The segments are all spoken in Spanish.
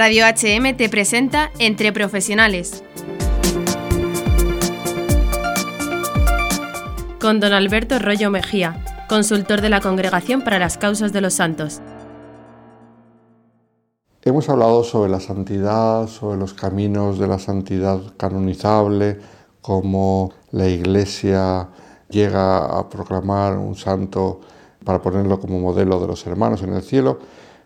Radio HM te presenta Entre Profesionales. Con don Alberto Rollo Mejía, consultor de la Congregación para las Causas de los Santos. Hemos hablado sobre la santidad, sobre los caminos de la santidad canonizable, cómo la Iglesia llega a proclamar un santo para ponerlo como modelo de los hermanos en el cielo.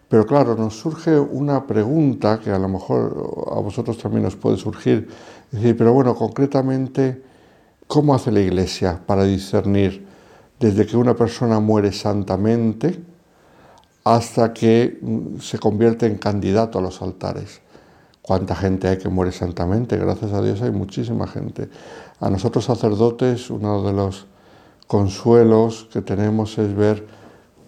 Pero claro, nos surge una pregunta que a lo mejor a vosotros también os puede surgir. decir, pero bueno, concretamente, ¿cómo hace la Iglesia para discernir desde que una persona muere santamente hasta que mm, se convierte en candidato a los altares? ¿Cuánta gente hay que muere santamente? Gracias a Dios hay muchísima gente. A nosotros sacerdotes, uno de los consuelos que tenemos es ver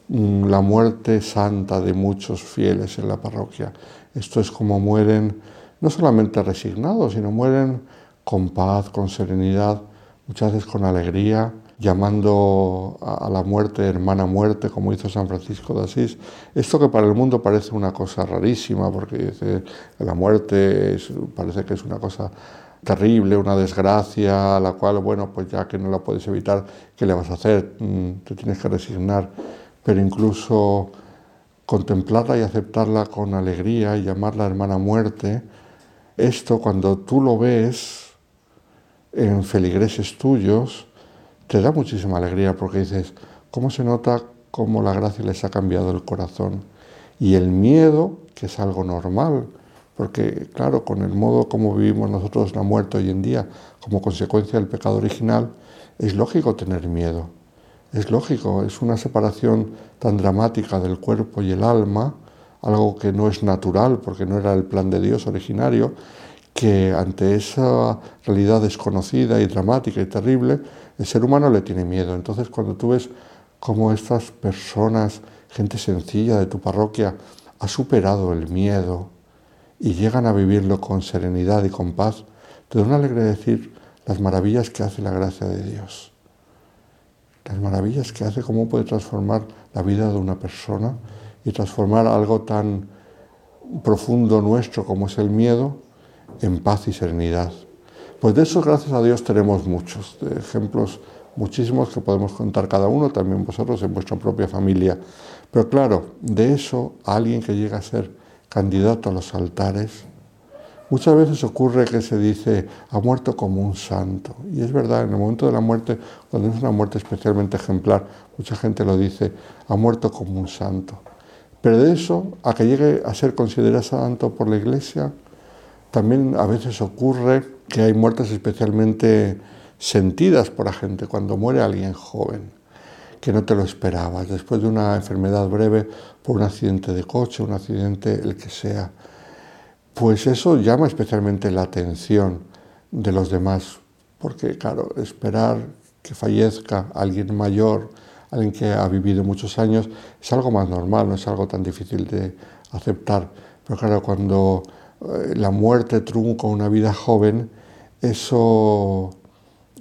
la muerte santa de muchos fieles en la parroquia. Esto es como mueren no solamente resignados, sino mueren con paz, con serenidad, muchas veces con alegría, llamando a la muerte hermana muerte, como hizo San Francisco de Asís. Esto que para el mundo parece una cosa rarísima, porque la muerte parece que es una cosa terrible, una desgracia, a la cual, bueno, pues ya que no la puedes evitar, ¿qué le vas a hacer? Mm, te tienes que resignar pero incluso contemplarla y aceptarla con alegría y llamarla hermana muerte, esto cuando tú lo ves en feligreses tuyos, te da muchísima alegría porque dices, ¿cómo se nota cómo la gracia les ha cambiado el corazón? Y el miedo, que es algo normal, porque claro, con el modo como vivimos nosotros la muerte hoy en día, como consecuencia del pecado original, es lógico tener miedo. Es lógico, es una separación tan dramática del cuerpo y el alma, algo que no es natural porque no era el plan de Dios originario, que ante esa realidad desconocida y dramática y terrible, el ser humano le tiene miedo. Entonces cuando tú ves cómo estas personas, gente sencilla de tu parroquia, ha superado el miedo y llegan a vivirlo con serenidad y con paz, te da una alegría decir las maravillas que hace la gracia de Dios las maravillas que hace, cómo puede transformar la vida de una persona y transformar algo tan profundo nuestro como es el miedo en paz y serenidad. Pues de eso, gracias a Dios, tenemos muchos ejemplos, muchísimos que podemos contar cada uno, también vosotros en vuestra propia familia. Pero claro, de eso alguien que llega a ser candidato a los altares, Muchas veces ocurre que se dice, ha muerto como un santo. Y es verdad, en el momento de la muerte, cuando es una muerte especialmente ejemplar, mucha gente lo dice, ha muerto como un santo. Pero de eso, a que llegue a ser considerado santo por la Iglesia, también a veces ocurre que hay muertes especialmente sentidas por la gente, cuando muere alguien joven, que no te lo esperabas, después de una enfermedad breve, por un accidente de coche, un accidente el que sea pues eso llama especialmente la atención de los demás, porque claro, esperar que fallezca alguien mayor, alguien que ha vivido muchos años, es algo más normal, no es algo tan difícil de aceptar. Pero claro, cuando eh, la muerte trunca una vida joven, eso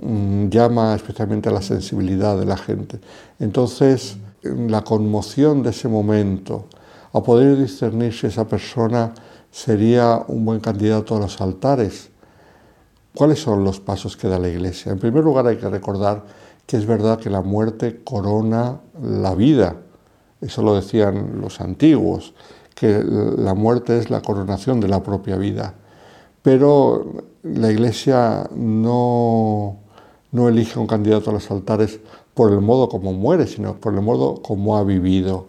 mm, llama especialmente a la sensibilidad de la gente. Entonces, la conmoción de ese momento, a poder discernir si esa persona sería un buen candidato a los altares. ¿Cuáles son los pasos que da la Iglesia? En primer lugar hay que recordar que es verdad que la muerte corona la vida. Eso lo decían los antiguos, que la muerte es la coronación de la propia vida. Pero la Iglesia no, no elige un candidato a los altares por el modo como muere, sino por el modo como ha vivido.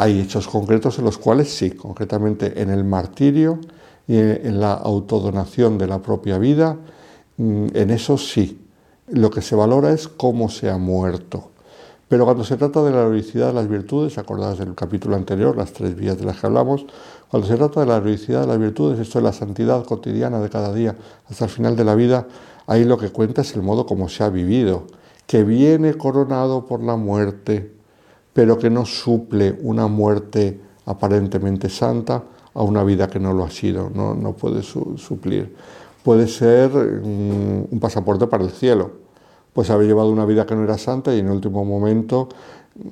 Hay hechos concretos en los cuales sí, concretamente en el martirio y en la autodonación de la propia vida, mm, en eso sí. Lo que se valora es cómo se ha muerto. Pero cuando se trata de la heroicidad de las virtudes, acordadas del capítulo anterior, las tres vías de las que hablamos, cuando se trata de la heroicidad de las virtudes, esto es la santidad cotidiana de cada día hasta el final de la vida, ahí lo que cuenta es el modo como se ha vivido, que viene coronado por la muerte, pero que no suple una muerte aparentemente santa a una vida que no lo ha sido, no, no puede suplir. Puede ser mm, un pasaporte para el cielo, pues haber llevado una vida que no era santa y en el último momento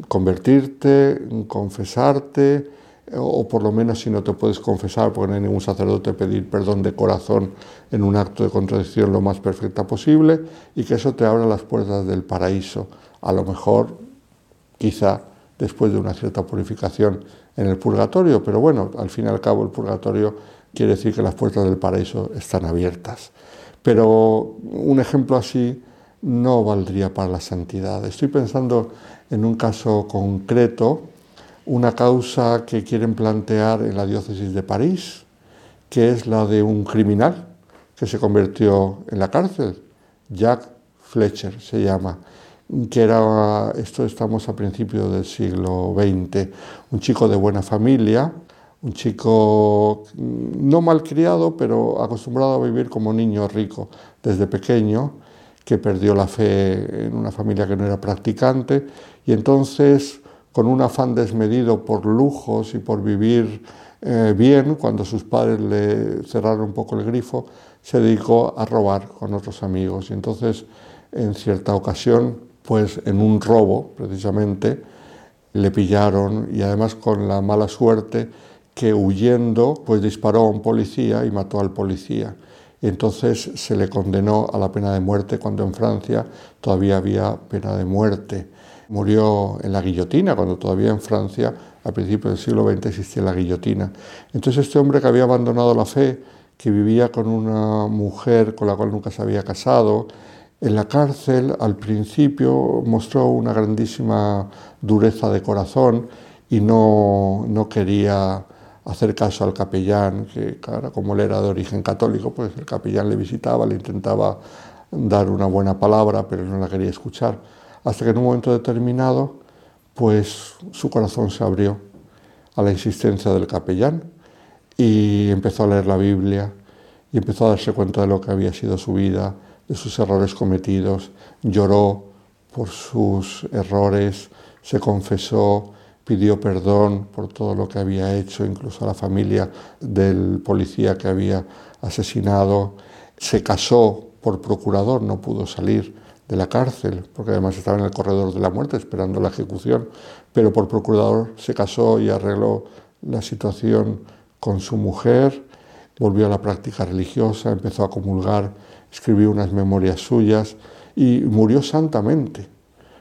convertirte, confesarte, o por lo menos si no te puedes confesar, porque no hay ningún sacerdote, pedir perdón de corazón en un acto de contradicción lo más perfecta posible y que eso te abra las puertas del paraíso. A lo mejor, quizá después de una cierta purificación en el purgatorio, pero bueno, al fin y al cabo el purgatorio quiere decir que las puertas del paraíso están abiertas. Pero un ejemplo así no valdría para la santidad. Estoy pensando en un caso concreto, una causa que quieren plantear en la diócesis de París, que es la de un criminal que se convirtió en la cárcel, Jack Fletcher se llama, que era, esto estamos a principios del siglo XX, un chico de buena familia, un chico no malcriado, pero acostumbrado a vivir como niño rico desde pequeño, que perdió la fe en una familia que no era practicante y entonces con un afán desmedido por lujos y por vivir eh, bien, cuando sus padres le cerraron un poco el grifo, se dedicó a robar con otros amigos. Y entonces, en cierta ocasión, pues en un robo, precisamente, le pillaron y además con la mala suerte que huyendo, pues disparó a un policía y mató al policía. Entonces se le condenó a la pena de muerte cuando en Francia todavía había pena de muerte. Murió en la guillotina, cuando todavía en Francia, a principios del siglo XX, existía la guillotina. Entonces este hombre que había abandonado la fe, que vivía con una mujer con la cual nunca se había casado, en la cárcel al principio mostró una grandísima dureza de corazón y no, no quería hacer caso al capellán, que claro, como él era de origen católico, pues el capellán le visitaba, le intentaba dar una buena palabra, pero no la quería escuchar. Hasta que en un momento determinado, pues su corazón se abrió a la insistencia del capellán y empezó a leer la Biblia y empezó a darse cuenta de lo que había sido su vida, de sus errores cometidos, lloró por sus errores, se confesó, pidió perdón por todo lo que había hecho, incluso a la familia del policía que había asesinado, se casó por procurador, no pudo salir de la cárcel, porque además estaba en el corredor de la muerte esperando la ejecución, pero por procurador se casó y arregló la situación con su mujer, volvió a la práctica religiosa, empezó a comulgar, escribió unas memorias suyas y murió santamente.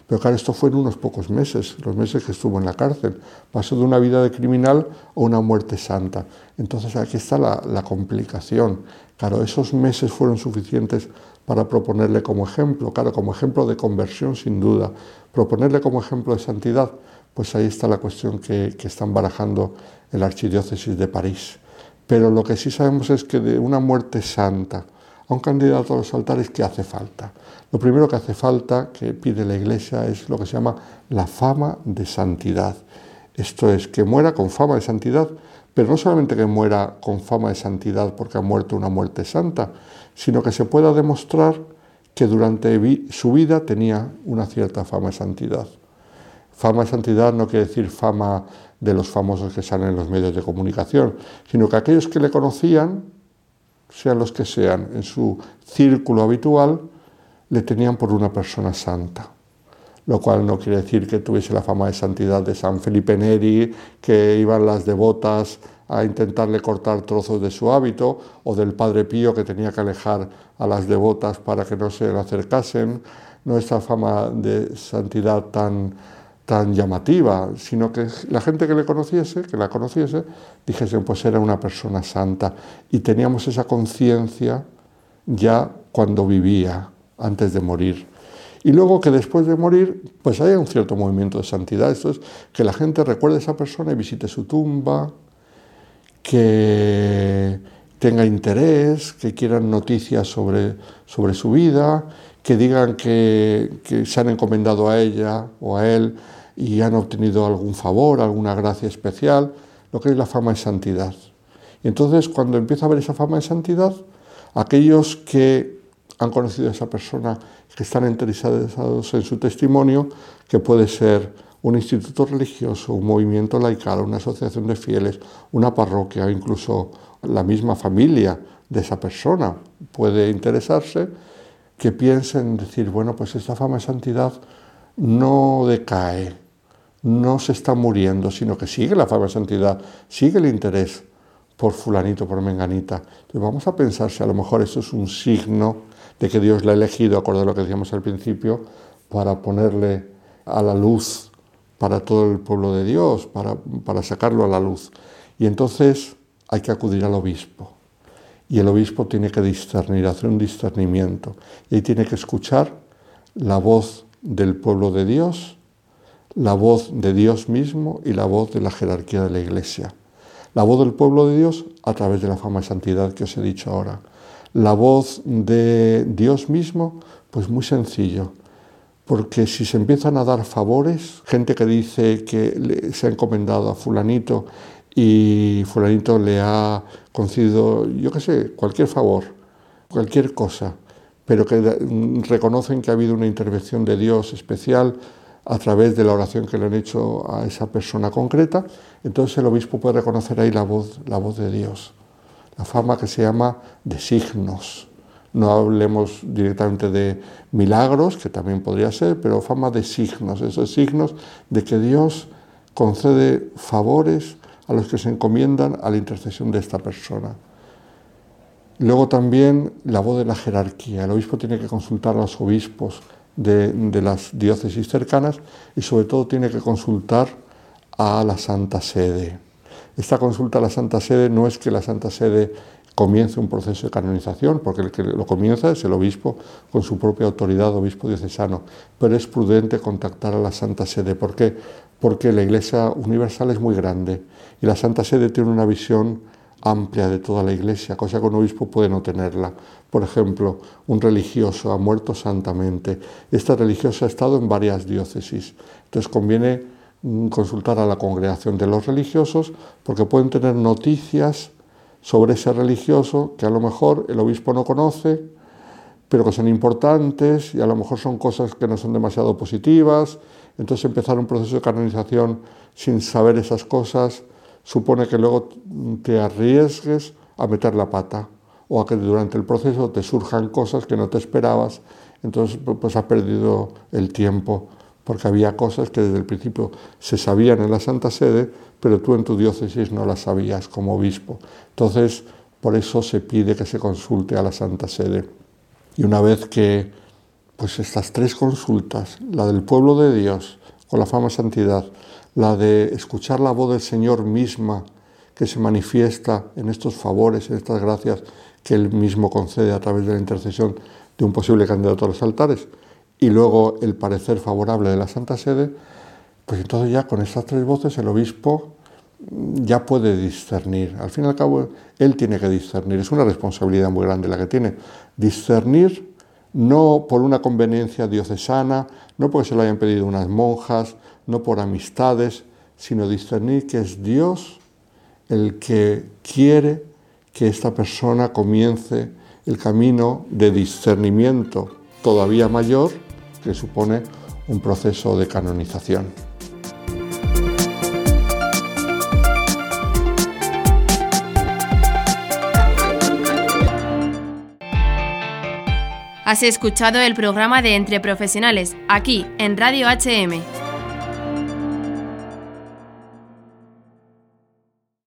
Pero claro, esto fue en unos pocos meses, los meses que estuvo en la cárcel. Pasó de una vida de criminal a una muerte santa. Entonces aquí está la, la complicación. Claro, esos meses fueron suficientes para proponerle como ejemplo, claro, como ejemplo de conversión sin duda, proponerle como ejemplo de santidad, pues ahí está la cuestión que, están barajando en la Archidiócesis de París. Pero lo que sí sabemos es que de una muerte santa a un candidato a los altares, ¿qué hace falta? Lo primero que hace falta, que pide la Iglesia, es lo que se llama la fama de santidad. Esto es, que muera con fama de santidad, pero no solamente que muera con fama de santidad porque ha muerto una muerte santa, sino que se pueda demostrar que durante su vida tenía una cierta fama de santidad. Fama de santidad no quiere decir fama de los famosos que salen en los medios de comunicación, sino que aquellos que le conocían, sean los que sean, en su círculo habitual, le tenían por una persona santa. Lo cual no quiere decir que tuviese la fama de santidad de San Felipe Neri, que iban las devotas a intentarle cortar trozos de su hábito, o del Padre Pío que tenía que alejar a las devotas para que no se le acercasen, no esta fama de santidad tan, tan llamativa, sino que la gente que le conociese, que la conociese, dijese, pues era una persona santa, y teníamos esa conciencia ya cuando vivía, antes de morir. Y luego que después de morir, pues haya un cierto movimiento de santidad. Esto es que la gente recuerde a esa persona y visite su tumba, que tenga interés, que quieran noticias sobre, sobre su vida, que digan que, se han encomendado a ella o a él y han obtenido algún favor, alguna gracia especial, lo que es la fama de santidad. Y entonces cuando empieza a haber esa fama de santidad, aquellos que han conocido a esa persona, que están interesados en su testimonio, que puede ser un instituto religioso, un movimiento laical, una asociación de fieles, una parroquia, incluso la misma familia de esa persona puede interesarse, que piensen decir, bueno, pues esta fama de santidad no decae, no se está muriendo, sino que sigue la fama de santidad, sigue el interés por fulanito, por menganita. Entonces vamos a pensar si a lo mejor eso es un signo de que Dios la ha elegido, acorde a lo que decíamos al principio, para ponerle a la luz para todo el pueblo de Dios, para, para sacarlo a la luz. Y entonces hay que acudir al obispo. Y el obispo tiene que discernir, hacer un discernimiento. Y ahí tiene que escuchar la voz del pueblo de Dios, la voz de Dios mismo y la voz de la jerarquía de la iglesia. La voz del pueblo de Dios a través de la fama y santidad que os he dicho ahora. La voz de Dios mismo, pues muy sencillo. Porque si se empiezan a dar favores, gente que dice que se ha encomendado a fulanito y fulanito le ha concedido, yo qué sé, cualquier favor, cualquier cosa, pero que reconocen que ha habido una intervención de Dios especial a través de la oración que le han hecho a esa persona concreta, entonces el obispo puede reconocer ahí la voz, la voz de Dios, la fama que se llama de signos. No hablemos directamente de milagros, que también podría ser, pero fama de signos, esos signos de que Dios concede favores a los que se encomiendan a la intercesión de esta persona. Luego también la voz de la jerarquía. El obispo tiene que consultar a los obispos de, las diócesis cercanas y sobre todo tiene que consultar a la Santa Sede. Esta consulta a la Santa Sede no es que la Santa Sede comience un proceso de canonización, porque el que lo comienza es el obispo con su propia autoridad, obispo diocesano, pero es prudente contactar a la Santa Sede. ¿Por qué? Porque la Iglesia Universal es muy grande y la Santa Sede tiene una visión amplia de toda la Iglesia, cosa que un obispo puede no tenerla. Por ejemplo, un religioso ha muerto santamente. Este religioso ha estado en varias diócesis. Entonces conviene mm, consultar a la congregación de los religiosos porque pueden tener noticias sobre ese religioso que a lo mejor el obispo no conoce, pero que son importantes y a lo mejor son cosas que no son demasiado positivas. Entonces empezar un proceso de canonización sin saber esas cosas supone que luego te arriesgues a meter la pata o a que durante el proceso te surjan cosas que no te esperabas, entonces pues has perdido el tiempo, porque había cosas que desde el principio se sabían en la Santa Sede, pero tú en tu diócesis no las sabías como obispo. Entonces, por eso se pide que se consulte a la Santa Sede. Y una vez que pues estas tres consultas, la del pueblo de Dios con la fama santidad, la de escuchar la voz del Señor misma que se manifiesta en estos favores, en estas gracias que Él mismo concede a través de la intercesión de un posible candidato a los altares, y luego el parecer favorable de la Santa Sede, pues entonces ya con estas tres voces el obispo ya puede discernir. Al fin y al cabo, él tiene que discernir. Es una responsabilidad muy grande la que tiene. Discernir no por una conveniencia diocesana, no porque se lo hayan pedido unas monjas, no por amistades, sino discernir que es Dios el que quiere que esta persona comience el camino de discernimiento todavía mayor que supone un proceso de canonización. Has escuchado el programa de Entre Profesionales, aquí en Radio HM.